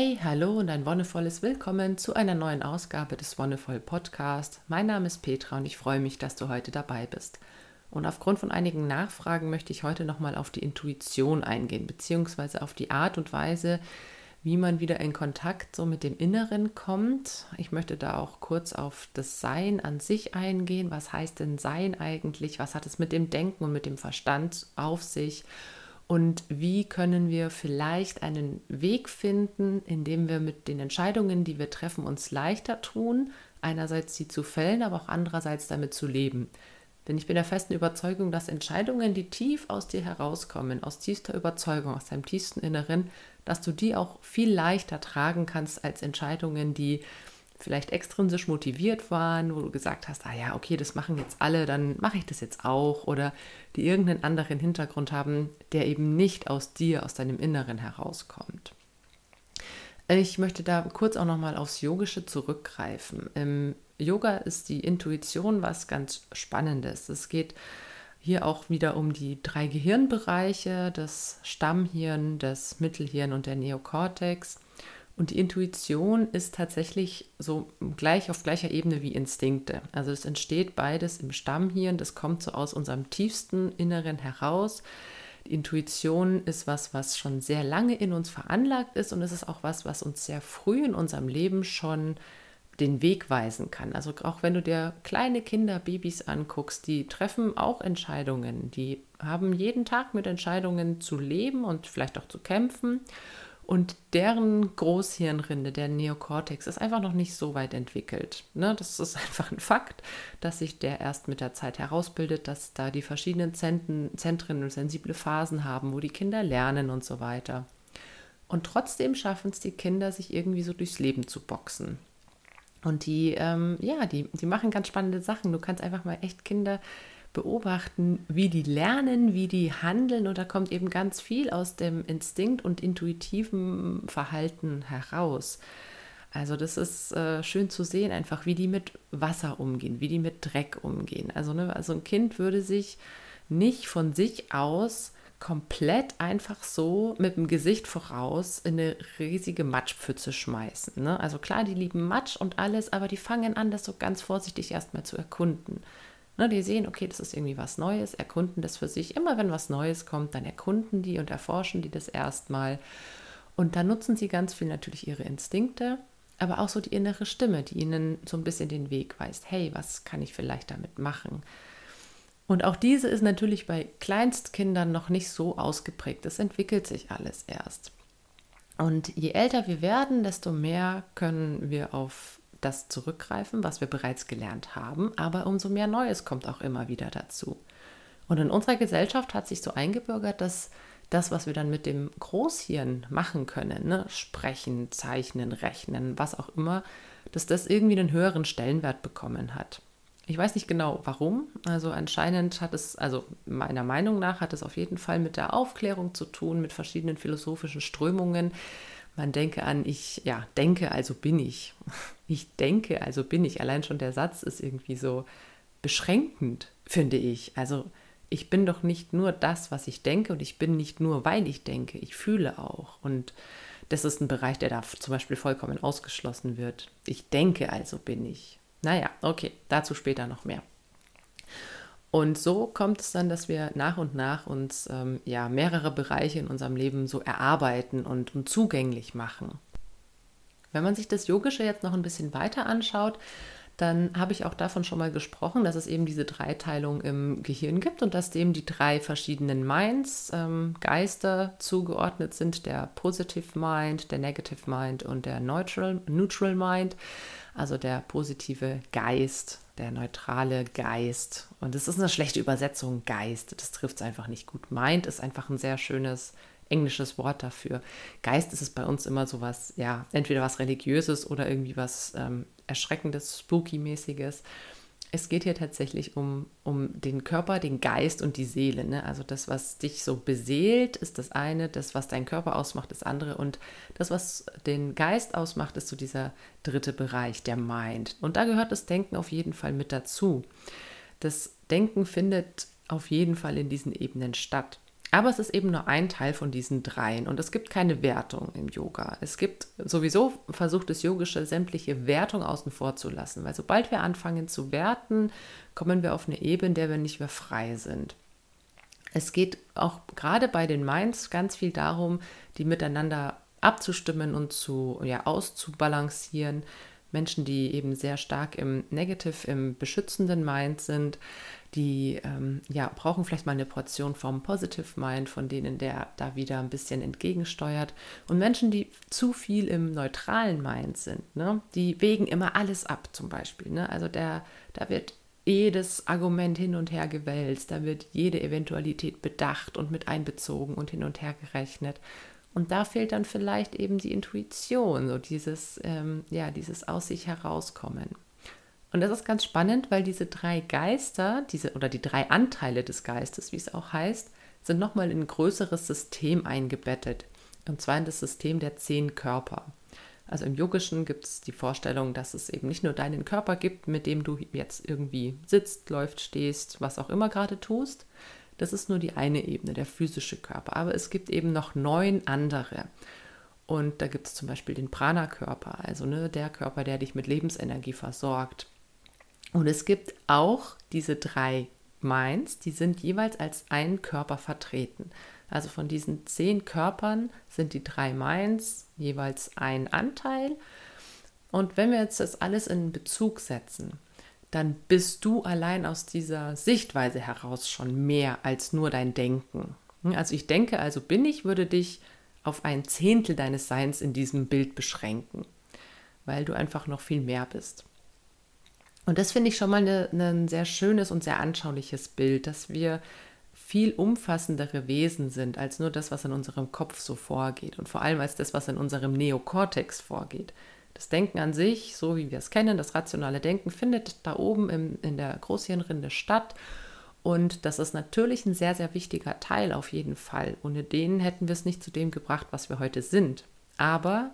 Hey, hallo und ein wonnevolles Willkommen zu einer neuen Ausgabe des Wonnevoll Podcast. Mein Name ist Petra und ich freue mich, dass du heute dabei bist. Und aufgrund von einigen Nachfragen möchte ich heute nochmal auf die Intuition eingehen, beziehungsweise auf die Art und Weise, wie man wieder in Kontakt so mit dem Inneren kommt. Ich möchte da auch kurz auf das Sein an sich eingehen. Was heißt denn Sein eigentlich? Was hat es mit dem Denken und mit dem Verstand auf sich? Und wie können wir vielleicht einen Weg finden, in dem wir mit den Entscheidungen, die wir treffen, uns leichter tun, einerseits sie zu fällen, aber auch andererseits damit zu leben. Denn ich bin der festen Überzeugung, dass Entscheidungen, die tief aus dir herauskommen, aus tiefster Überzeugung, aus deinem tiefsten Inneren, dass du die auch viel leichter tragen kannst als Entscheidungen, die vielleicht extrinsisch motiviert waren, wo du gesagt hast, ah ja, okay, das machen jetzt alle, dann mache ich das jetzt auch oder die irgendeinen anderen Hintergrund haben, der eben nicht aus dir, aus deinem Inneren herauskommt. Ich möchte da kurz auch nochmal aufs Yogische zurückgreifen. Im Yoga ist die Intuition was ganz Spannendes. Es geht hier auch wieder um die drei Gehirnbereiche, das Stammhirn, das Mittelhirn und der Neokortex. Und die Intuition ist tatsächlich so gleich auf gleicher Ebene wie Instinkte. Also es entsteht beides im Stammhirn, das kommt so aus unserem tiefsten Inneren heraus. Die Intuition ist was, was schon sehr lange in uns veranlagt ist und es ist auch was, was uns sehr früh in unserem Leben schon den Weg weisen kann. Also auch wenn du dir kleine Kinder, Babys anguckst, die treffen auch Entscheidungen, die haben jeden Tag mit Entscheidungen zu leben und vielleicht auch zu kämpfen. Und deren Großhirnrinde, der Neokortex, ist einfach noch nicht so weit entwickelt. Ne? Das ist einfach ein Fakt, dass sich der erst mit der Zeit herausbildet, dass da die verschiedenen Zentren, Zentren und sensible Phasen haben, wo die Kinder lernen und so weiter. Und trotzdem schaffen es die Kinder, sich irgendwie so durchs Leben zu boxen. Und die, ähm, ja, die, die machen ganz spannende Sachen. Du kannst einfach mal echt Kinder beobachten, wie die lernen, wie die handeln und da kommt eben ganz viel aus dem Instinkt und intuitiven Verhalten heraus. Also das ist äh, schön zu sehen, einfach wie die mit Wasser umgehen, wie die mit Dreck umgehen. Also, ne, also ein Kind würde sich nicht von sich aus komplett einfach so mit dem Gesicht voraus in eine riesige Matschpfütze schmeißen. Ne? Also klar, die lieben Matsch und alles, aber die fangen an, das so ganz vorsichtig erstmal zu erkunden. Ne, die sehen, okay, das ist irgendwie was Neues, erkunden das für sich. Immer wenn was Neues kommt, dann erkunden die und erforschen die das erstmal. Und dann nutzen sie ganz viel natürlich ihre Instinkte, aber auch so die innere Stimme, die ihnen so ein bisschen den Weg weist. Hey, was kann ich vielleicht damit machen? Und auch diese ist natürlich bei Kleinstkindern noch nicht so ausgeprägt. Das entwickelt sich alles erst. Und je älter wir werden, desto mehr können wir auf das zurückgreifen, was wir bereits gelernt haben, aber umso mehr Neues kommt auch immer wieder dazu. Und in unserer Gesellschaft hat sich so eingebürgert, dass das, was wir dann mit dem Großhirn machen können, ne, sprechen, zeichnen, rechnen, was auch immer, dass das irgendwie einen höheren Stellenwert bekommen hat. Ich weiß nicht genau warum. Also anscheinend hat es, also meiner Meinung nach hat es auf jeden Fall mit der Aufklärung zu tun, mit verschiedenen philosophischen Strömungen, man denke an, ich, ja, denke, also bin ich. Ich denke, also bin ich. Allein schon der Satz ist irgendwie so beschränkend, finde ich. Also ich bin doch nicht nur das, was ich denke und ich bin nicht nur, weil ich denke, ich fühle auch. Und das ist ein Bereich, der da zum Beispiel vollkommen ausgeschlossen wird. Ich denke, also bin ich. Naja, okay, dazu später noch mehr. Und so kommt es dann, dass wir nach und nach uns ähm, ja mehrere Bereiche in unserem Leben so erarbeiten und, und zugänglich machen. Wenn man sich das Yogische jetzt noch ein bisschen weiter anschaut, dann habe ich auch davon schon mal gesprochen, dass es eben diese Dreiteilung im Gehirn gibt und dass dem die drei verschiedenen Minds, ähm, Geister zugeordnet sind, der Positive Mind, der Negative Mind und der Neutral, Neutral Mind, also der positive Geist, der neutrale Geist. Und es ist eine schlechte Übersetzung, Geist, das trifft es einfach nicht gut. Mind ist einfach ein sehr schönes englisches Wort dafür. Geist ist es bei uns immer so was, ja, entweder was Religiöses oder irgendwie was ähm, Erschreckendes, Spooky-mäßiges. Es geht hier tatsächlich um, um den Körper, den Geist und die Seele. Ne? Also das, was dich so beseelt, ist das eine, das, was deinen Körper ausmacht, das andere. Und das, was den Geist ausmacht, ist so dieser dritte Bereich, der Mind. Und da gehört das Denken auf jeden Fall mit dazu. Das Denken findet auf jeden Fall in diesen Ebenen statt. Aber es ist eben nur ein Teil von diesen dreien und es gibt keine Wertung im Yoga. Es gibt sowieso versucht das Yogische sämtliche Wertung außen vor zu lassen, weil sobald wir anfangen zu werten, kommen wir auf eine Ebene, in der wir nicht mehr frei sind. Es geht auch gerade bei den Minds ganz viel darum, die miteinander abzustimmen und zu ja, auszubalancieren. Menschen, die eben sehr stark im Negative, im beschützenden Mind sind, die ähm, ja, brauchen vielleicht mal eine Portion vom Positive Mind, von denen der da wieder ein bisschen entgegensteuert. Und Menschen, die zu viel im neutralen Mind sind, ne, die wägen immer alles ab zum Beispiel. Ne? Also der, da wird jedes Argument hin und her gewälzt, da wird jede Eventualität bedacht und mit einbezogen und hin und her gerechnet. Und da fehlt dann vielleicht eben die Intuition, so dieses, ähm, ja, dieses aus sich herauskommen. Und das ist ganz spannend, weil diese drei Geister, diese oder die drei Anteile des Geistes, wie es auch heißt, sind nochmal in ein größeres System eingebettet. Und zwar in das System der zehn Körper. Also im Yogischen gibt es die Vorstellung, dass es eben nicht nur deinen Körper gibt, mit dem du jetzt irgendwie sitzt, läuft, stehst, was auch immer gerade tust. Das ist nur die eine Ebene, der physische Körper. Aber es gibt eben noch neun andere. Und da gibt es zum Beispiel den Prana-Körper, also ne, der Körper, der dich mit Lebensenergie versorgt. Und es gibt auch diese drei Minds, die sind jeweils als ein Körper vertreten. Also von diesen zehn Körpern sind die drei Minds jeweils ein Anteil. Und wenn wir jetzt das alles in Bezug setzen, dann bist du allein aus dieser Sichtweise heraus schon mehr als nur dein Denken. Also ich denke, also bin ich, würde dich auf ein Zehntel deines Seins in diesem Bild beschränken, weil du einfach noch viel mehr bist. Und das finde ich schon mal ein sehr schönes und sehr anschauliches Bild, dass wir viel umfassendere Wesen sind als nur das, was in unserem Kopf so vorgeht und vor allem als das, was in unserem Neokortex vorgeht. Das Denken an sich, so wie wir es kennen, das rationale Denken, findet da oben im, in der Großhirnrinde statt. Und das ist natürlich ein sehr, sehr wichtiger Teil auf jeden Fall. Ohne den hätten wir es nicht zu dem gebracht, was wir heute sind. Aber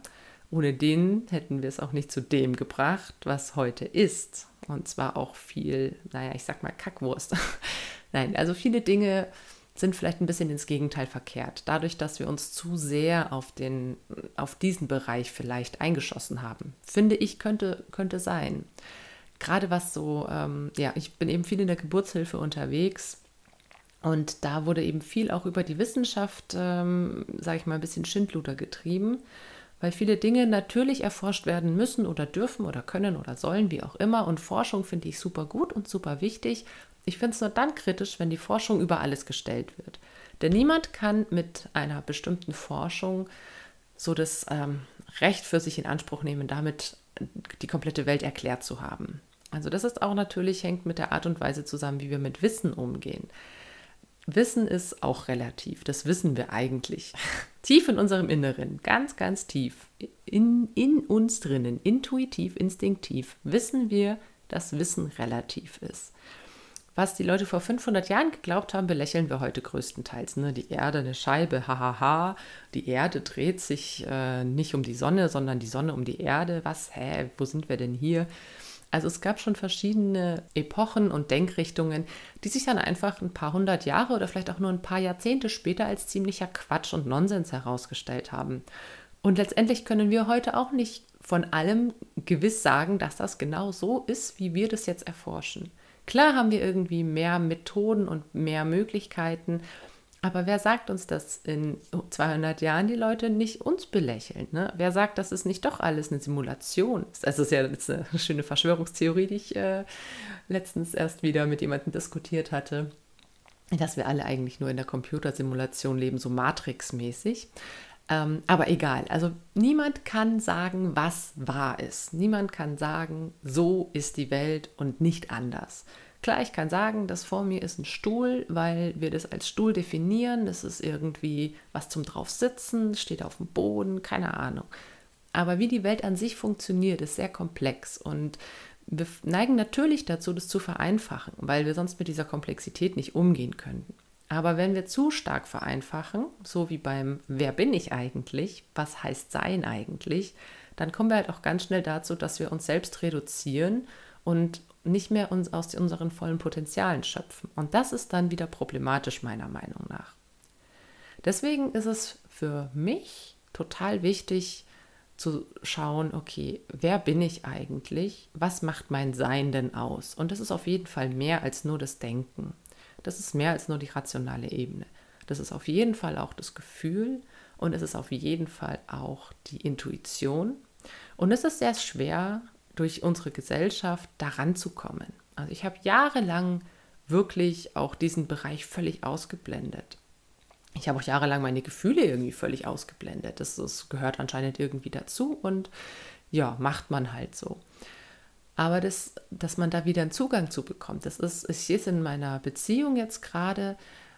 ohne den hätten wir es auch nicht zu dem gebracht, was heute ist. Und zwar auch viel, naja, ich sag mal Kackwurst. Nein, also viele Dinge sind vielleicht ein bisschen ins Gegenteil verkehrt. Dadurch, dass wir uns zu sehr auf, den, auf diesen Bereich vielleicht eingeschossen haben. Finde ich, könnte, könnte sein. Gerade was so, ähm, ja, ich bin eben viel in der Geburtshilfe unterwegs. Und da wurde eben viel auch über die Wissenschaft, ähm, sage ich mal, ein bisschen Schindluder getrieben weil viele Dinge natürlich erforscht werden müssen oder dürfen oder können oder sollen, wie auch immer. Und Forschung finde ich super gut und super wichtig. Ich finde es nur dann kritisch, wenn die Forschung über alles gestellt wird. Denn niemand kann mit einer bestimmten Forschung so das ähm, Recht für sich in Anspruch nehmen, damit die komplette Welt erklärt zu haben. Also das ist auch natürlich, hängt mit der Art und Weise zusammen, wie wir mit Wissen umgehen. Wissen ist auch relativ, das wissen wir eigentlich. tief in unserem Inneren, ganz, ganz tief, in, in uns drinnen, intuitiv, instinktiv, wissen wir, dass Wissen relativ ist. Was die Leute vor 500 Jahren geglaubt haben, belächeln wir heute größtenteils. Ne? Die Erde, eine Scheibe, hahaha. Die Erde dreht sich äh, nicht um die Sonne, sondern die Sonne um die Erde. Was? Hä? Wo sind wir denn hier? Also es gab schon verschiedene Epochen und Denkrichtungen, die sich dann einfach ein paar hundert Jahre oder vielleicht auch nur ein paar Jahrzehnte später als ziemlicher Quatsch und Nonsens herausgestellt haben. Und letztendlich können wir heute auch nicht von allem gewiss sagen, dass das genau so ist, wie wir das jetzt erforschen. Klar haben wir irgendwie mehr Methoden und mehr Möglichkeiten, aber wer sagt uns, dass in 200 Jahren die Leute nicht uns belächeln? Ne? Wer sagt, dass es nicht doch alles eine Simulation ist? Das ist ja jetzt eine schöne Verschwörungstheorie, die ich äh, letztens erst wieder mit jemandem diskutiert hatte, dass wir alle eigentlich nur in der Computersimulation leben, so Matrix-mäßig. Ähm, aber egal, also niemand kann sagen, was wahr ist. Niemand kann sagen, so ist die Welt und nicht anders. Klar, ich kann sagen, das vor mir ist ein Stuhl, weil wir das als Stuhl definieren. Das ist irgendwie was zum draufsitzen, steht auf dem Boden, keine Ahnung. Aber wie die Welt an sich funktioniert, ist sehr komplex und wir neigen natürlich dazu, das zu vereinfachen, weil wir sonst mit dieser Komplexität nicht umgehen könnten. Aber wenn wir zu stark vereinfachen, so wie beim Wer bin ich eigentlich, was heißt sein eigentlich, dann kommen wir halt auch ganz schnell dazu, dass wir uns selbst reduzieren und nicht mehr uns aus unseren vollen Potenzialen schöpfen. Und das ist dann wieder problematisch meiner Meinung nach. Deswegen ist es für mich total wichtig zu schauen, okay, wer bin ich eigentlich? Was macht mein Sein denn aus? Und das ist auf jeden Fall mehr als nur das Denken. Das ist mehr als nur die rationale Ebene. Das ist auf jeden Fall auch das Gefühl und es ist auf jeden Fall auch die Intuition. Und es ist sehr schwer, durch unsere Gesellschaft daran zu kommen. Also ich habe jahrelang wirklich auch diesen Bereich völlig ausgeblendet. Ich habe auch jahrelang meine Gefühle irgendwie völlig ausgeblendet. Das, das gehört anscheinend irgendwie dazu und ja, macht man halt so. Aber das, dass man da wieder einen Zugang zu bekommt, das ist, ich es in meiner Beziehung jetzt gerade,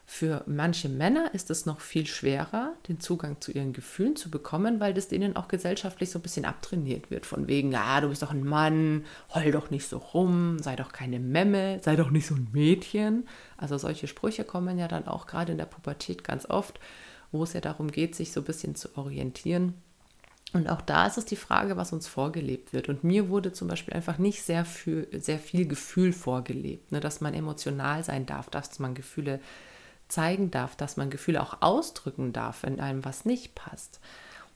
für manche Männer ist es noch viel schwerer, den Zugang zu ihren Gefühlen zu bekommen, weil das denen auch gesellschaftlich so ein bisschen abtrainiert wird. Von wegen, ja, du bist doch ein Mann, heul doch nicht so rum, sei doch keine Memme, sei doch nicht so ein Mädchen. Also solche Sprüche kommen ja dann auch gerade in der Pubertät ganz oft, wo es ja darum geht, sich so ein bisschen zu orientieren. Und auch da ist es die Frage, was uns vorgelebt wird. Und mir wurde zum Beispiel einfach nicht sehr viel, sehr viel Gefühl vorgelebt, ne? dass man emotional sein darf, dass man Gefühle zeigen darf, dass man Gefühle auch ausdrücken darf, wenn einem was nicht passt.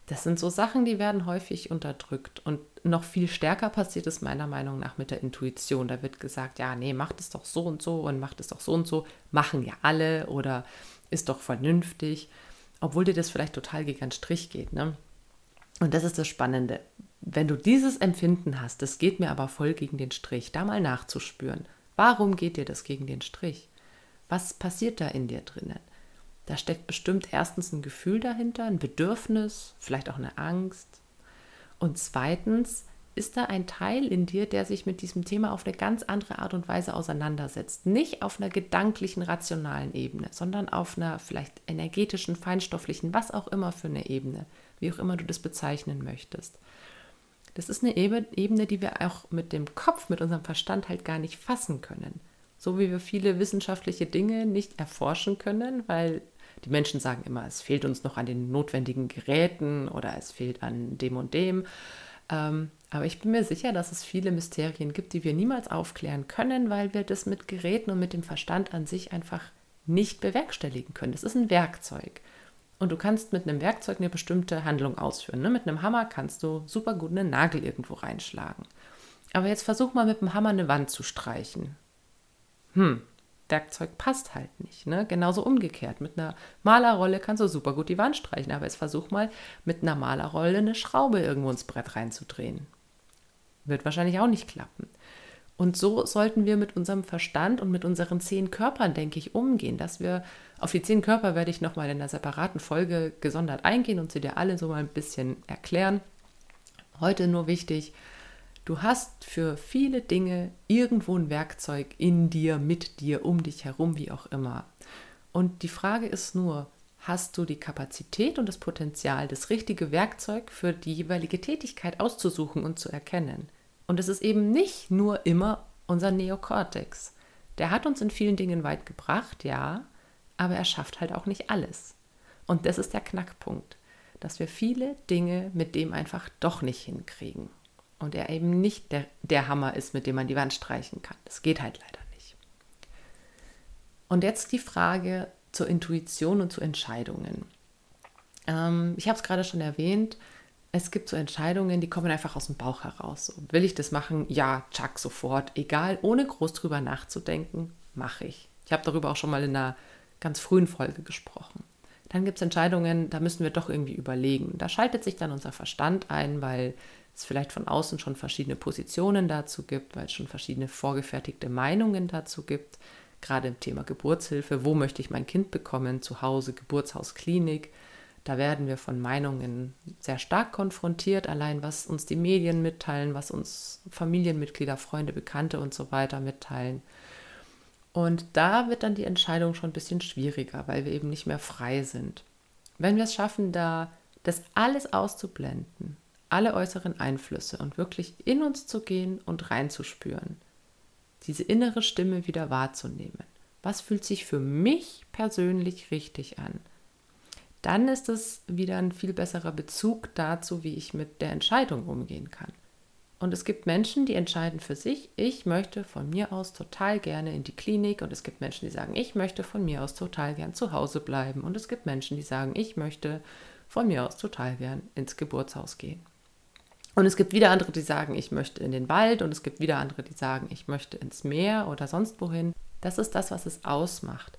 Das sind so Sachen, die werden häufig unterdrückt. Und noch viel stärker passiert es meiner Meinung nach mit der Intuition. Da wird gesagt, ja, nee, macht es doch so und so und macht es doch so und so. Machen ja alle oder ist doch vernünftig. Obwohl dir das vielleicht total gegen einen Strich geht. Ne? Und das ist das Spannende. Wenn du dieses Empfinden hast, das geht mir aber voll gegen den Strich, da mal nachzuspüren. Warum geht dir das gegen den Strich? Was passiert da in dir drinnen? Da steckt bestimmt erstens ein Gefühl dahinter, ein Bedürfnis, vielleicht auch eine Angst. Und zweitens ist da ein Teil in dir, der sich mit diesem Thema auf eine ganz andere Art und Weise auseinandersetzt. Nicht auf einer gedanklichen, rationalen Ebene, sondern auf einer vielleicht energetischen, feinstofflichen, was auch immer für eine Ebene, wie auch immer du das bezeichnen möchtest. Das ist eine Ebene, die wir auch mit dem Kopf, mit unserem Verstand halt gar nicht fassen können. So wie wir viele wissenschaftliche Dinge nicht erforschen können, weil die Menschen sagen immer, es fehlt uns noch an den notwendigen Geräten oder es fehlt an dem und dem. Ähm, aber ich bin mir sicher, dass es viele Mysterien gibt, die wir niemals aufklären können, weil wir das mit Geräten und mit dem Verstand an sich einfach nicht bewerkstelligen können. Das ist ein Werkzeug. Und du kannst mit einem Werkzeug eine bestimmte Handlung ausführen. Ne? Mit einem Hammer kannst du super gut einen Nagel irgendwo reinschlagen. Aber jetzt versuch mal mit dem Hammer eine Wand zu streichen hm, Werkzeug passt halt nicht. Ne? Genauso umgekehrt. Mit einer Malerrolle kannst du super gut die Wand streichen, aber jetzt versuch mal mit einer Malerrolle eine Schraube irgendwo ins Brett reinzudrehen. Wird wahrscheinlich auch nicht klappen. Und so sollten wir mit unserem Verstand und mit unseren zehn Körpern, denke ich, umgehen, dass wir auf die zehn Körper werde ich nochmal in einer separaten Folge gesondert eingehen und sie dir alle so mal ein bisschen erklären. Heute nur wichtig, Du hast für viele Dinge irgendwo ein Werkzeug in dir, mit dir, um dich herum, wie auch immer. Und die Frage ist nur, hast du die Kapazität und das Potenzial, das richtige Werkzeug für die jeweilige Tätigkeit auszusuchen und zu erkennen? Und es ist eben nicht nur immer unser Neokortex. Der hat uns in vielen Dingen weit gebracht, ja, aber er schafft halt auch nicht alles. Und das ist der Knackpunkt, dass wir viele Dinge mit dem einfach doch nicht hinkriegen und er eben nicht der, der Hammer ist, mit dem man die Wand streichen kann. Das geht halt leider nicht. Und jetzt die Frage zur Intuition und zu Entscheidungen. Ähm, ich habe es gerade schon erwähnt, es gibt so Entscheidungen, die kommen einfach aus dem Bauch heraus. So, will ich das machen? Ja, tschack, sofort. Egal, ohne groß drüber nachzudenken, mache ich. Ich habe darüber auch schon mal in einer ganz frühen Folge gesprochen. Dann gibt es Entscheidungen, da müssen wir doch irgendwie überlegen. Da schaltet sich dann unser Verstand ein, weil es vielleicht von außen schon verschiedene Positionen dazu gibt, weil es schon verschiedene vorgefertigte Meinungen dazu gibt. Gerade im Thema Geburtshilfe, wo möchte ich mein Kind bekommen, zu Hause, Geburtshaus, Klinik. Da werden wir von Meinungen sehr stark konfrontiert, allein was uns die Medien mitteilen, was uns Familienmitglieder, Freunde, Bekannte und so weiter mitteilen. Und da wird dann die Entscheidung schon ein bisschen schwieriger, weil wir eben nicht mehr frei sind. Wenn wir es schaffen, da das alles auszublenden alle äußeren Einflüsse und wirklich in uns zu gehen und reinzuspüren. Diese innere Stimme wieder wahrzunehmen. Was fühlt sich für mich persönlich richtig an? Dann ist es wieder ein viel besserer Bezug dazu, wie ich mit der Entscheidung umgehen kann. Und es gibt Menschen, die entscheiden für sich, ich möchte von mir aus total gerne in die Klinik. Und es gibt Menschen, die sagen, ich möchte von mir aus total gern zu Hause bleiben. Und es gibt Menschen, die sagen, ich möchte von mir aus total gern ins Geburtshaus gehen. Und es gibt wieder andere, die sagen, ich möchte in den Wald. Und es gibt wieder andere, die sagen, ich möchte ins Meer oder sonst wohin. Das ist das, was es ausmacht.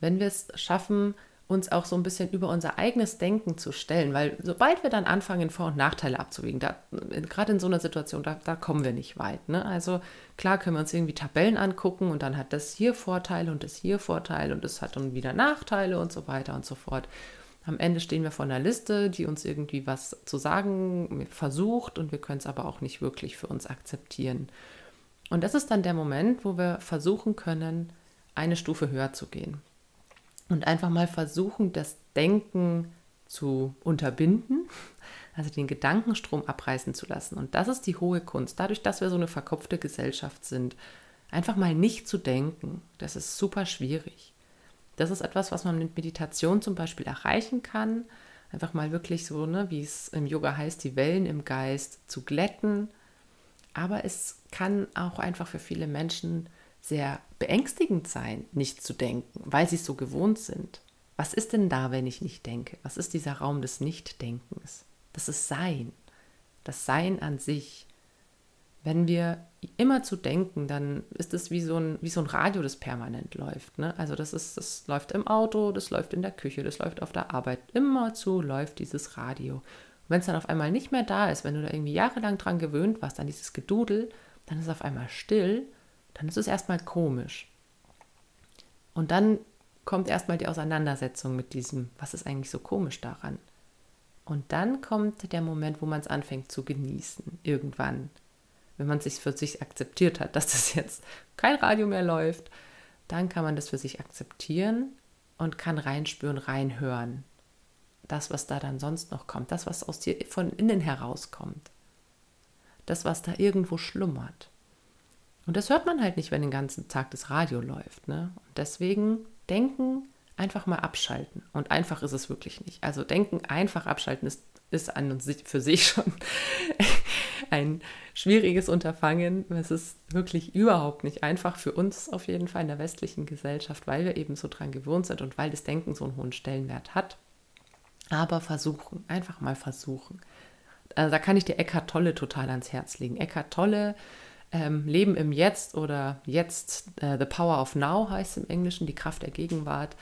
Wenn wir es schaffen, uns auch so ein bisschen über unser eigenes Denken zu stellen, weil sobald wir dann anfangen, Vor- und Nachteile abzuwägen, da, gerade in so einer Situation, da, da kommen wir nicht weit. Ne? Also klar können wir uns irgendwie Tabellen angucken und dann hat das hier Vorteile und das hier Vorteile und es hat dann wieder Nachteile und so weiter und so fort. Am Ende stehen wir vor einer Liste, die uns irgendwie was zu sagen versucht und wir können es aber auch nicht wirklich für uns akzeptieren. Und das ist dann der Moment, wo wir versuchen können, eine Stufe höher zu gehen und einfach mal versuchen, das Denken zu unterbinden, also den Gedankenstrom abreißen zu lassen. Und das ist die hohe Kunst. Dadurch, dass wir so eine verkopfte Gesellschaft sind, einfach mal nicht zu denken, das ist super schwierig. Das ist etwas, was man mit Meditation zum Beispiel erreichen kann. Einfach mal wirklich so, ne, wie es im Yoga heißt, die Wellen im Geist zu glätten. Aber es kann auch einfach für viele Menschen sehr beängstigend sein, nicht zu denken, weil sie es so gewohnt sind. Was ist denn da, wenn ich nicht denke? Was ist dieser Raum des Nichtdenkens? Das ist Sein, das Sein an sich. Wenn wir immer zu denken, dann ist es wie so ein, wie so ein Radio, das permanent läuft. Ne? Also das ist, das läuft im Auto, das läuft in der Küche, das läuft auf der Arbeit. Immerzu läuft dieses Radio. wenn es dann auf einmal nicht mehr da ist, wenn du da irgendwie jahrelang dran gewöhnt warst, an dieses Gedudel, dann ist es auf einmal still dann ist es erstmal komisch. Und dann kommt erstmal die Auseinandersetzung mit diesem, was ist eigentlich so komisch daran? Und dann kommt der Moment, wo man es anfängt zu genießen, irgendwann. Wenn man es sich für sich akzeptiert hat, dass das jetzt kein Radio mehr läuft, dann kann man das für sich akzeptieren und kann reinspüren, reinhören. Das, was da dann sonst noch kommt, das, was aus dir von innen herauskommt. Das, was da irgendwo schlummert. Und das hört man halt nicht, wenn den ganzen Tag das Radio läuft. Ne? Und deswegen denken, einfach mal abschalten. Und einfach ist es wirklich nicht. Also denken, einfach abschalten ist, ist an und für sich schon ein schwieriges Unterfangen. Es ist wirklich überhaupt nicht einfach für uns auf jeden Fall in der westlichen Gesellschaft, weil wir eben so dran gewohnt sind und weil das Denken so einen hohen Stellenwert hat. Aber versuchen, einfach mal versuchen. Also da kann ich dir Eckhart Tolle total ans Herz legen. Eckhart Tolle ähm, Leben im Jetzt oder Jetzt, äh, The Power of Now heißt im Englischen, die Kraft der Gegenwart.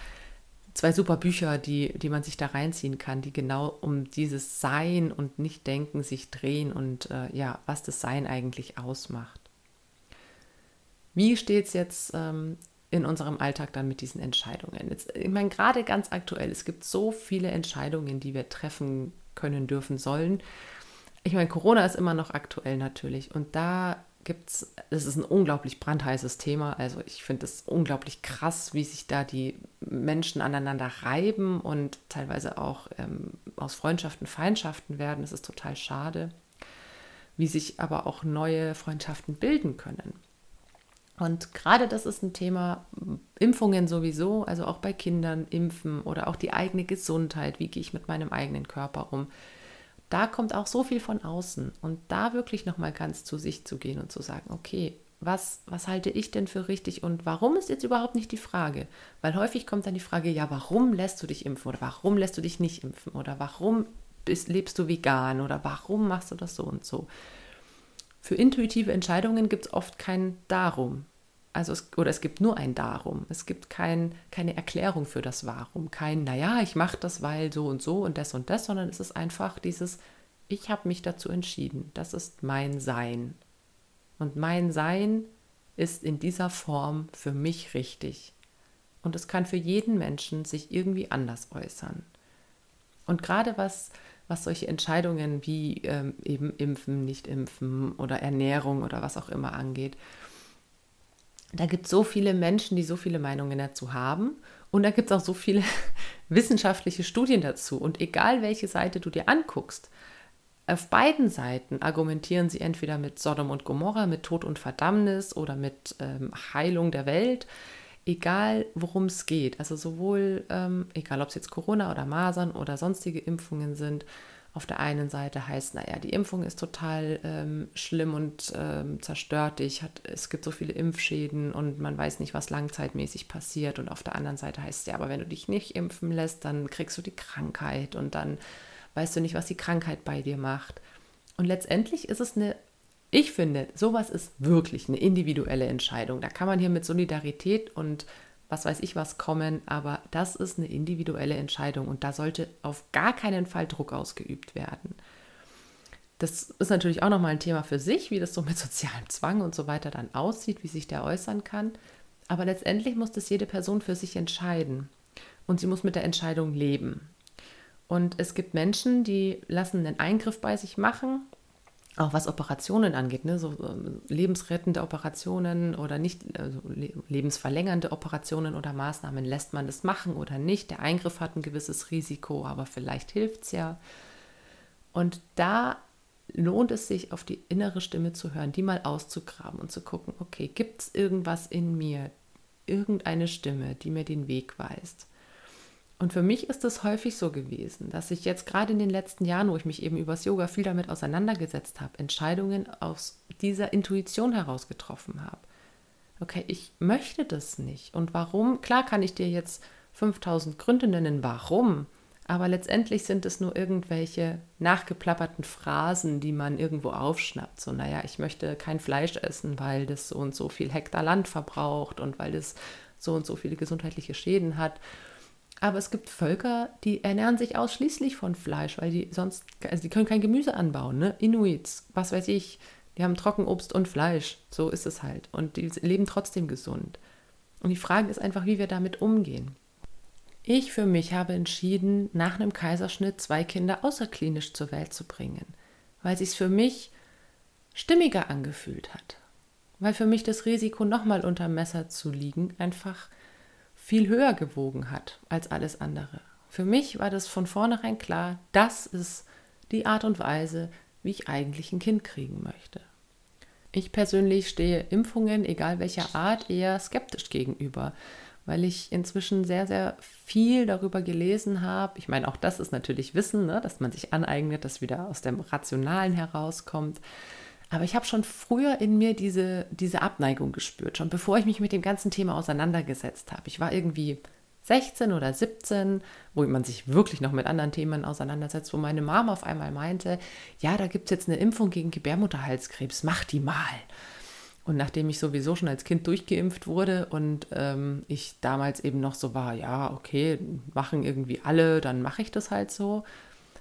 Zwei super Bücher, die, die man sich da reinziehen kann, die genau um dieses Sein und Nicht-Denken sich drehen und äh, ja, was das Sein eigentlich ausmacht. Wie steht es jetzt ähm, in unserem Alltag dann mit diesen Entscheidungen? Jetzt, ich meine, gerade ganz aktuell, es gibt so viele Entscheidungen, die wir treffen können, dürfen, sollen. Ich meine, Corona ist immer noch aktuell natürlich und da gibt es, es ist ein unglaublich brandheißes Thema. Also ich finde es unglaublich krass, wie sich da die Menschen aneinander reiben und teilweise auch ähm, aus Freundschaften Feindschaften werden. Das ist total schade. Wie sich aber auch neue Freundschaften bilden können. Und gerade das ist ein Thema, Impfungen sowieso, also auch bei Kindern impfen oder auch die eigene Gesundheit. Wie gehe ich mit meinem eigenen Körper um? Da kommt auch so viel von außen. Und da wirklich nochmal ganz zu sich zu gehen und zu sagen, okay, was, was halte ich denn für richtig und warum ist jetzt überhaupt nicht die Frage? Weil häufig kommt dann die Frage, ja, warum lässt du dich impfen oder warum lässt du dich nicht impfen oder warum bist, lebst du vegan oder warum machst du das so und so? Für intuitive Entscheidungen gibt es oft kein Darum. Also es, oder es gibt nur ein Darum. Es gibt kein, keine Erklärung für das Warum. Kein, naja, ich mache das, weil so und so und das und das, sondern es ist einfach dieses, ich habe mich dazu entschieden. Das ist mein Sein. Und mein Sein ist in dieser Form für mich richtig. Und es kann für jeden Menschen sich irgendwie anders äußern. Und gerade was, was solche Entscheidungen wie ähm, eben impfen, nicht impfen oder Ernährung oder was auch immer angeht, da gibt es so viele Menschen, die so viele Meinungen dazu haben. Und da gibt es auch so viele wissenschaftliche Studien dazu. Und egal welche Seite du dir anguckst, auf beiden Seiten argumentieren sie entweder mit Sodom und Gomorra, mit Tod und Verdammnis oder mit ähm, Heilung der Welt, egal worum es geht. Also sowohl, ähm, egal ob es jetzt Corona oder Masern oder sonstige Impfungen sind, auf der einen Seite heißt, naja, die Impfung ist total ähm, schlimm und ähm, zerstört dich, hat, es gibt so viele Impfschäden und man weiß nicht, was langzeitmäßig passiert. Und auf der anderen Seite heißt es ja, aber wenn du dich nicht impfen lässt, dann kriegst du die Krankheit und dann weißt du nicht, was die Krankheit bei dir macht. Und letztendlich ist es eine, ich finde, sowas ist wirklich eine individuelle Entscheidung. Da kann man hier mit Solidarität und was weiß ich was kommen, aber das ist eine individuelle Entscheidung und da sollte auf gar keinen Fall Druck ausgeübt werden. Das ist natürlich auch nochmal ein Thema für sich, wie das so mit sozialem Zwang und so weiter dann aussieht, wie sich der äußern kann. Aber letztendlich muss das jede Person für sich entscheiden und sie muss mit der Entscheidung leben. Und es gibt Menschen, die lassen einen Eingriff bei sich machen auch was Operationen angeht, ne, so ähm, lebensrettende Operationen oder nicht, also lebensverlängernde Operationen oder Maßnahmen, lässt man das machen oder nicht. Der Eingriff hat ein gewisses Risiko, aber vielleicht hilft es ja. Und da lohnt es sich, auf die innere Stimme zu hören, die mal auszugraben und zu gucken, okay, gibt es irgendwas in mir, irgendeine Stimme, die mir den Weg weist? Und für mich ist es häufig so gewesen, dass ich jetzt gerade in den letzten Jahren, wo ich mich eben übers Yoga viel damit auseinandergesetzt habe, Entscheidungen aus dieser Intuition heraus getroffen habe. Okay, ich möchte das nicht. Und warum? Klar kann ich dir jetzt 5000 Gründe nennen, warum. Aber letztendlich sind es nur irgendwelche nachgeplapperten Phrasen, die man irgendwo aufschnappt. So, naja, ich möchte kein Fleisch essen, weil das so und so viel Hektar Land verbraucht und weil das so und so viele gesundheitliche Schäden hat. Aber es gibt Völker, die ernähren sich ausschließlich von Fleisch, weil die sonst, also die können kein Gemüse anbauen, ne? Inuits, was weiß ich, die haben Trockenobst und Fleisch, so ist es halt. Und die leben trotzdem gesund. Und die Frage ist einfach, wie wir damit umgehen. Ich für mich habe entschieden, nach einem Kaiserschnitt zwei Kinder außerklinisch zur Welt zu bringen, weil es sich für mich stimmiger angefühlt hat. Weil für mich das Risiko, nochmal unter Messer zu liegen, einfach viel höher gewogen hat als alles andere. Für mich war das von vornherein klar, das ist die Art und Weise, wie ich eigentlich ein Kind kriegen möchte. Ich persönlich stehe Impfungen, egal welcher Art, eher skeptisch gegenüber, weil ich inzwischen sehr, sehr viel darüber gelesen habe. Ich meine, auch das ist natürlich Wissen, ne, dass man sich aneignet, das wieder aus dem Rationalen herauskommt. Aber ich habe schon früher in mir diese, diese Abneigung gespürt, schon bevor ich mich mit dem ganzen Thema auseinandergesetzt habe. Ich war irgendwie 16 oder 17, wo man sich wirklich noch mit anderen Themen auseinandersetzt, wo meine Mama auf einmal meinte, ja, da gibt es jetzt eine Impfung gegen Gebärmutterhalskrebs, mach die mal. Und nachdem ich sowieso schon als Kind durchgeimpft wurde und ähm, ich damals eben noch so war, ja, okay, machen irgendwie alle, dann mache ich das halt so,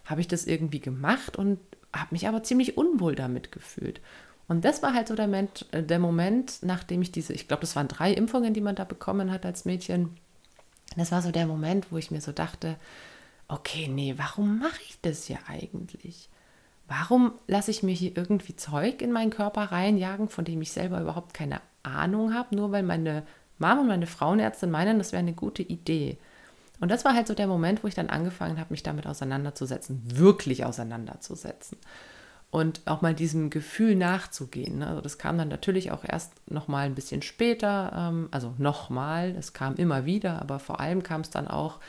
habe ich das irgendwie gemacht und habe mich aber ziemlich unwohl damit gefühlt. Und das war halt so der, Moment, äh, der Moment, nachdem ich diese, ich glaube, das waren drei Impfungen, die man da bekommen hat als Mädchen. Das war so der Moment, wo ich mir so dachte, okay, nee, warum mache ich das hier eigentlich? Warum lasse ich mir hier irgendwie Zeug in meinen Körper reinjagen, von dem ich selber überhaupt keine Ahnung habe, nur weil meine Mama und meine Frauenärztin meinen, das wäre eine gute Idee. Und das war halt so der Moment, wo ich dann angefangen habe, mich damit auseinanderzusetzen, wirklich auseinanderzusetzen. Und auch mal diesem Gefühl nachzugehen. Ne? Also das kam dann natürlich auch erst noch mal ein bisschen später, ähm, also nochmal, es kam immer wieder, aber vor allem kam es dann auch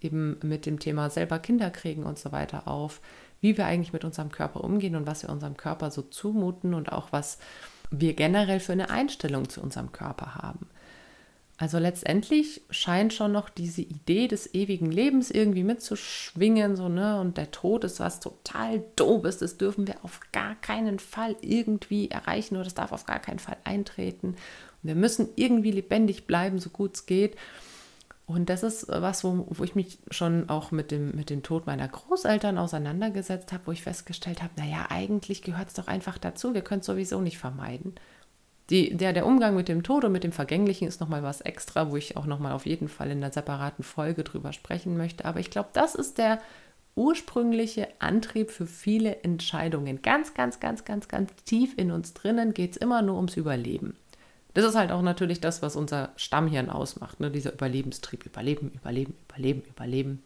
eben mit dem Thema selber Kinder kriegen und so weiter auf, wie wir eigentlich mit unserem Körper umgehen und was wir unserem Körper so zumuten und auch was wir generell für eine Einstellung zu unserem Körper haben. Also letztendlich scheint schon noch diese Idee des ewigen Lebens irgendwie mitzuschwingen, so, ne? Und der Tod ist was total Dobes, das dürfen wir auf gar keinen Fall irgendwie erreichen oder das darf auf gar keinen Fall eintreten. Und wir müssen irgendwie lebendig bleiben, so gut es geht. Und das ist was, wo, wo ich mich schon auch mit dem, mit dem Tod meiner Großeltern auseinandergesetzt habe, wo ich festgestellt habe, naja, eigentlich gehört es doch einfach dazu, wir können es sowieso nicht vermeiden. Die, der, der Umgang mit dem Tod und mit dem Vergänglichen ist nochmal was extra, wo ich auch nochmal auf jeden Fall in einer separaten Folge drüber sprechen möchte. Aber ich glaube, das ist der ursprüngliche Antrieb für viele Entscheidungen. Ganz, ganz, ganz, ganz, ganz tief in uns drinnen geht es immer nur ums Überleben. Das ist halt auch natürlich das, was unser Stammhirn ausmacht, ne? dieser Überlebenstrieb. Überleben, Überleben, Überleben, Überleben.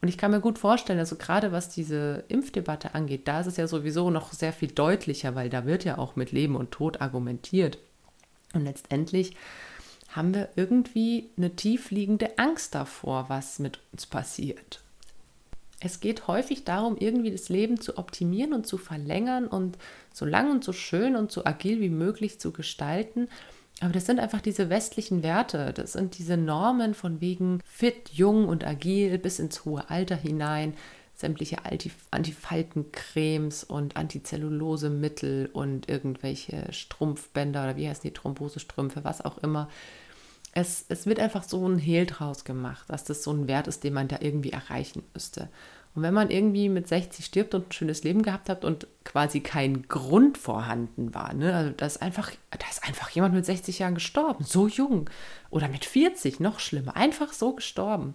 Und ich kann mir gut vorstellen, also gerade was diese Impfdebatte angeht, da ist es ja sowieso noch sehr viel deutlicher, weil da wird ja auch mit Leben und Tod argumentiert. Und letztendlich haben wir irgendwie eine tiefliegende Angst davor, was mit uns passiert. Es geht häufig darum, irgendwie das Leben zu optimieren und zu verlängern und so lang und so schön und so agil wie möglich zu gestalten. Aber das sind einfach diese westlichen Werte, das sind diese Normen von wegen fit, jung und agil bis ins hohe Alter hinein, sämtliche Antifaltencremes und Antizellulose-Mittel und irgendwelche Strumpfbänder oder wie heißen die Thrombosestrümpfe, was auch immer es, es wird einfach so ein Hehl draus gemacht, dass das so ein Wert ist, den man da irgendwie erreichen müsste. Und wenn man irgendwie mit 60 stirbt und ein schönes Leben gehabt hat und quasi kein Grund vorhanden war, ne? also da ist einfach, da ist einfach jemand mit 60 Jahren gestorben, so jung. Oder mit 40, noch schlimmer, einfach so gestorben.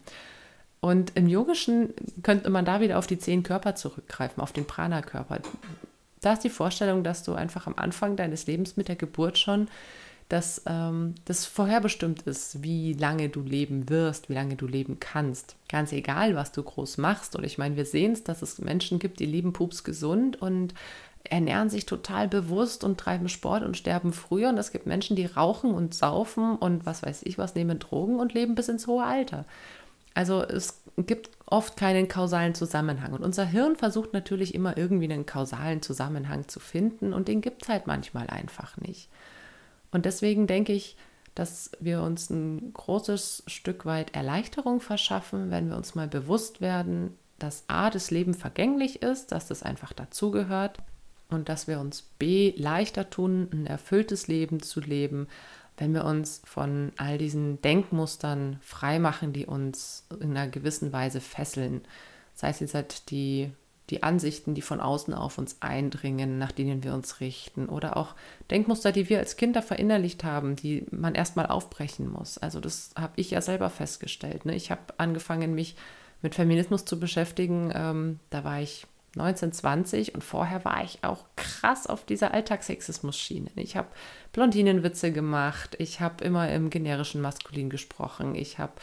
Und im Yogischen könnte man da wieder auf die zehn Körper zurückgreifen, auf den Prana-Körper. Da ist die Vorstellung, dass du einfach am Anfang deines Lebens mit der Geburt schon dass ähm, das vorherbestimmt ist, wie lange du leben wirst, wie lange du leben kannst. Ganz egal, was du groß machst. Und ich meine, wir sehen es, dass es Menschen gibt, die leben pups gesund und ernähren sich total bewusst und treiben Sport und sterben früher. Und es gibt Menschen, die rauchen und saufen und was weiß ich was, nehmen Drogen und leben bis ins hohe Alter. Also es gibt oft keinen kausalen Zusammenhang. Und unser Hirn versucht natürlich immer irgendwie einen kausalen Zusammenhang zu finden und den gibt es halt manchmal einfach nicht. Und deswegen denke ich, dass wir uns ein großes Stück weit Erleichterung verschaffen, wenn wir uns mal bewusst werden, dass A, das Leben vergänglich ist, dass das einfach dazugehört und dass wir uns B, leichter tun, ein erfülltes Leben zu leben, wenn wir uns von all diesen Denkmustern freimachen, die uns in einer gewissen Weise fesseln. Sei es jetzt halt die die Ansichten, die von außen auf uns eindringen, nach denen wir uns richten oder auch Denkmuster, die wir als Kinder verinnerlicht haben, die man erstmal aufbrechen muss. Also das habe ich ja selber festgestellt. Ne? Ich habe angefangen, mich mit Feminismus zu beschäftigen. Ähm, da war ich 1920 und vorher war ich auch krass auf dieser Alltagssexismus-Schiene. Ich habe Blondinenwitze gemacht, ich habe immer im generischen Maskulin gesprochen, ich habe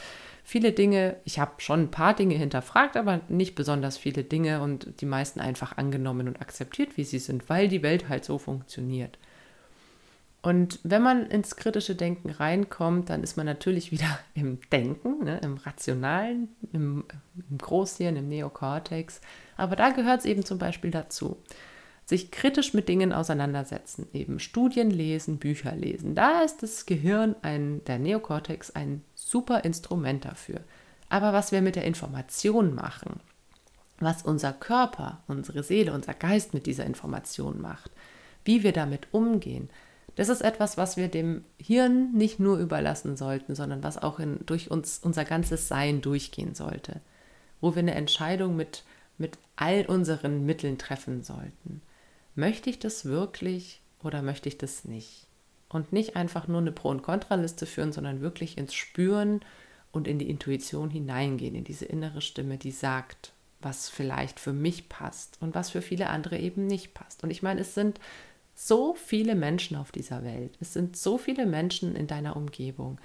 viele Dinge, ich habe schon ein paar Dinge hinterfragt, aber nicht besonders viele Dinge und die meisten einfach angenommen und akzeptiert, wie sie sind, weil die Welt halt so funktioniert. Und wenn man ins kritische Denken reinkommt, dann ist man natürlich wieder im Denken, ne, im Rationalen, im, im Großhirn, im Neokortex. Aber da gehört es eben zum Beispiel dazu sich kritisch mit Dingen auseinandersetzen, eben Studien lesen, Bücher lesen. Da ist das Gehirn, ein, der Neokortex, ein super Instrument dafür. Aber was wir mit der Information machen, was unser Körper, unsere Seele, unser Geist mit dieser Information macht, wie wir damit umgehen, das ist etwas, was wir dem Hirn nicht nur überlassen sollten, sondern was auch in, durch uns unser ganzes Sein durchgehen sollte, wo wir eine Entscheidung mit, mit all unseren Mitteln treffen sollten möchte ich das wirklich oder möchte ich das nicht? Und nicht einfach nur eine Pro- und Kontraliste führen, sondern wirklich ins Spüren und in die Intuition hineingehen, in diese innere Stimme, die sagt, was vielleicht für mich passt und was für viele andere eben nicht passt. Und ich meine, es sind so viele Menschen auf dieser Welt. Es sind so viele Menschen in deiner Umgebung.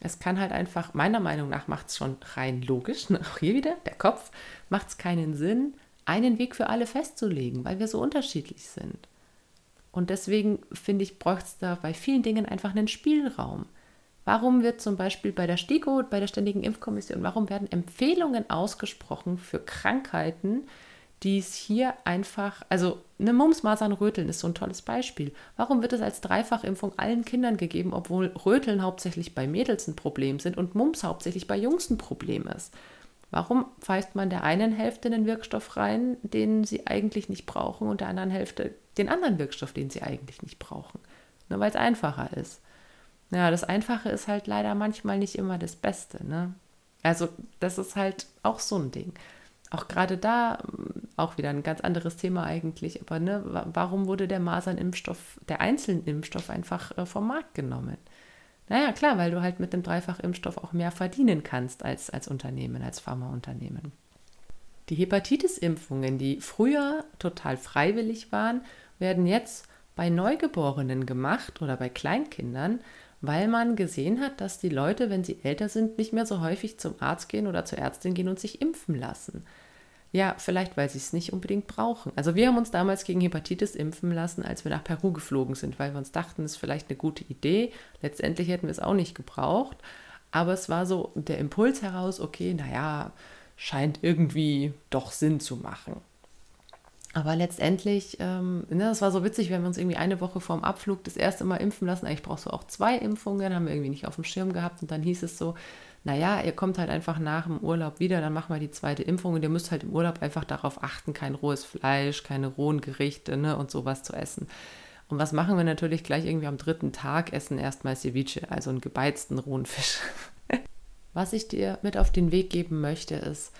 Es kann halt einfach, meiner Meinung nach, macht es schon rein logisch, ne? auch hier wieder, der Kopf, macht es keinen Sinn, einen Weg für alle festzulegen, weil wir so unterschiedlich sind. Und deswegen finde ich, braucht es da bei vielen Dingen einfach einen Spielraum. Warum wird zum Beispiel bei der STIKO, bei der Ständigen Impfkommission, warum werden Empfehlungen ausgesprochen für Krankheiten, die es hier einfach, also eine Mumps, Masern, Röteln ist so ein tolles Beispiel. Warum wird es als Dreifachimpfung allen Kindern gegeben, obwohl Röteln hauptsächlich bei Mädels ein Problem sind und Mumps hauptsächlich bei Jungs ein Problem ist? Warum pfeift man der einen Hälfte einen Wirkstoff rein, den sie eigentlich nicht brauchen, und der anderen Hälfte den anderen Wirkstoff, den sie eigentlich nicht brauchen? Nur weil es einfacher ist. Ja, das Einfache ist halt leider manchmal nicht immer das Beste. Ne? Also, das ist halt auch so ein Ding. Auch gerade da, auch wieder ein ganz anderes Thema eigentlich, aber ne, warum wurde der Masernimpfstoff, der einzelne Impfstoff einfach äh, vom Markt genommen? Naja, klar, weil du halt mit dem Dreifachimpfstoff auch mehr verdienen kannst als, als Unternehmen, als Pharmaunternehmen. Die Hepatitis-Impfungen, die früher total freiwillig waren, werden jetzt bei Neugeborenen gemacht oder bei Kleinkindern, weil man gesehen hat, dass die Leute, wenn sie älter sind, nicht mehr so häufig zum Arzt gehen oder zur Ärztin gehen und sich impfen lassen. Ja, vielleicht, weil sie es nicht unbedingt brauchen. Also wir haben uns damals gegen Hepatitis impfen lassen, als wir nach Peru geflogen sind, weil wir uns dachten, das ist vielleicht eine gute Idee. Letztendlich hätten wir es auch nicht gebraucht. Aber es war so der Impuls heraus, okay, naja, scheint irgendwie doch Sinn zu machen. Aber letztendlich, ähm, ne, das war so witzig, wenn wir uns irgendwie eine Woche vorm Abflug das erste Mal impfen lassen. Eigentlich brauchst du auch zwei Impfungen, haben wir irgendwie nicht auf dem Schirm gehabt. Und dann hieß es so, naja, ihr kommt halt einfach nach dem Urlaub wieder, dann machen wir die zweite Impfung und ihr müsst halt im Urlaub einfach darauf achten, kein rohes Fleisch, keine rohen Gerichte ne, und sowas zu essen. Und was machen wir natürlich gleich irgendwie am dritten Tag? Essen erstmal Ceviche, also einen gebeizten rohen Fisch. was ich dir mit auf den Weg geben möchte, ist,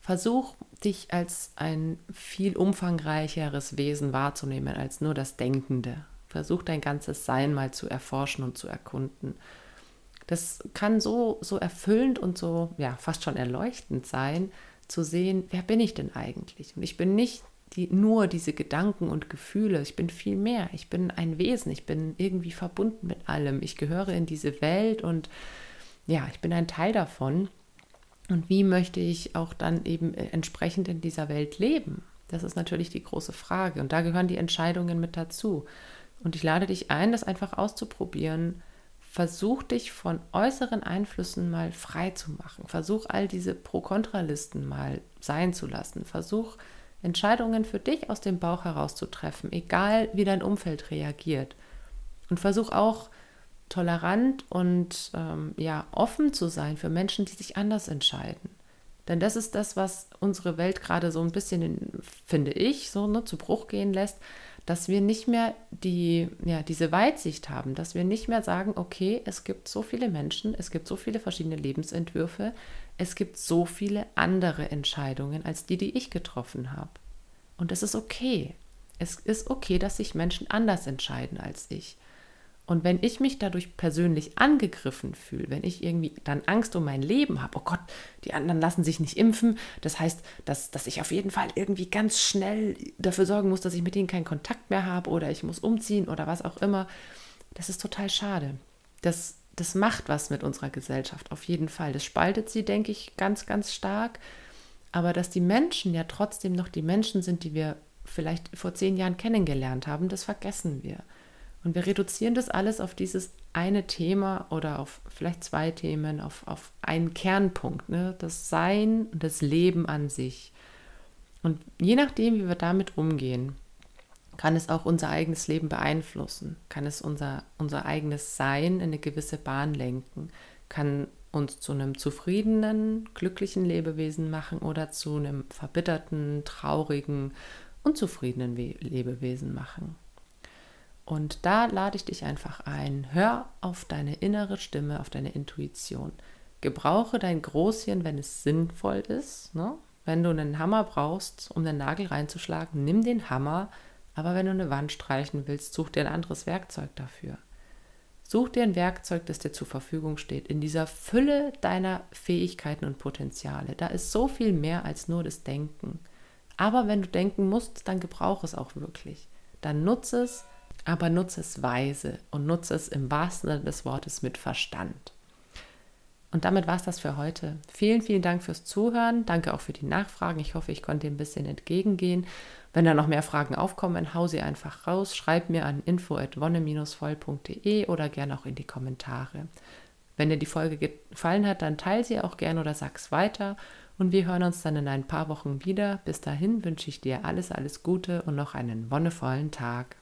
versuch dich als ein viel umfangreicheres Wesen wahrzunehmen als nur das Denkende. Versuch dein ganzes Sein mal zu erforschen und zu erkunden. Das kann so, so erfüllend und so, ja, fast schon erleuchtend sein, zu sehen, wer bin ich denn eigentlich? Und ich bin nicht die, nur diese Gedanken und Gefühle, ich bin viel mehr. Ich bin ein Wesen, ich bin irgendwie verbunden mit allem. Ich gehöre in diese Welt und ja, ich bin ein Teil davon. Und wie möchte ich auch dann eben äh, entsprechend in dieser Welt leben? Das ist natürlich die große Frage. Und da gehören die Entscheidungen mit dazu. Und ich lade dich ein, das einfach auszuprobieren. Versuch dich von äußeren Einflüssen mal frei zu machen. Versuch all diese Pro-Kontra-Listen mal sein zu lassen. Versuch Entscheidungen für dich aus dem Bauch heraus zu treffen, egal wie dein Umfeld reagiert. Und versuch auch tolerant und ähm, ja offen zu sein für Menschen, die sich anders entscheiden. Denn das ist das, was unsere Welt gerade so ein bisschen, in, finde ich, so ne, zu Bruch gehen lässt, dass wir nicht mehr die, ja, diese Weitsicht haben, dass wir nicht mehr sagen, okay, es gibt so viele Menschen, es gibt so viele verschiedene Lebensentwürfe, es gibt so viele andere Entscheidungen als die, die ich getroffen habe. Und es ist okay. Es ist okay, dass sich Menschen anders entscheiden als ich. Und wenn ich mich dadurch persönlich angegriffen fühle, wenn ich irgendwie dann Angst um mein Leben habe, oh Gott, die anderen lassen sich nicht impfen, das heißt, dass, dass ich auf jeden Fall irgendwie ganz schnell dafür sorgen muss, dass ich mit denen keinen Kontakt mehr habe oder ich muss umziehen oder was auch immer, das ist total schade. Das, das macht was mit unserer Gesellschaft, auf jeden Fall. Das spaltet sie, denke ich, ganz, ganz stark. Aber dass die Menschen ja trotzdem noch die Menschen sind, die wir vielleicht vor zehn Jahren kennengelernt haben, das vergessen wir. Und wir reduzieren das alles auf dieses eine Thema oder auf vielleicht zwei Themen, auf, auf einen Kernpunkt, ne? das Sein und das Leben an sich. Und je nachdem, wie wir damit umgehen, kann es auch unser eigenes Leben beeinflussen, kann es unser, unser eigenes Sein in eine gewisse Bahn lenken, kann uns zu einem zufriedenen, glücklichen Lebewesen machen oder zu einem verbitterten, traurigen, unzufriedenen Lebewesen machen. Und da lade ich dich einfach ein. Hör auf deine innere Stimme, auf deine Intuition. Gebrauche dein Großhirn, wenn es sinnvoll ist. Ne? Wenn du einen Hammer brauchst, um den Nagel reinzuschlagen, nimm den Hammer. Aber wenn du eine Wand streichen willst, such dir ein anderes Werkzeug dafür. Such dir ein Werkzeug, das dir zur Verfügung steht, in dieser Fülle deiner Fähigkeiten und Potenziale. Da ist so viel mehr als nur das Denken. Aber wenn du denken musst, dann gebrauche es auch wirklich. Dann nutze es aber nutze es weise und nutze es im wahrsten Sinne des Wortes mit Verstand. Und damit war es das für heute. Vielen, vielen Dank fürs Zuhören. Danke auch für die Nachfragen. Ich hoffe, ich konnte ein bisschen entgegengehen. Wenn da noch mehr Fragen aufkommen, hau sie einfach raus. Schreib mir an info.wonne-voll.de oder gerne auch in die Kommentare. Wenn dir die Folge gefallen hat, dann teile sie auch gerne oder sag's weiter. Und wir hören uns dann in ein paar Wochen wieder. Bis dahin wünsche ich dir alles, alles Gute und noch einen wonnevollen Tag.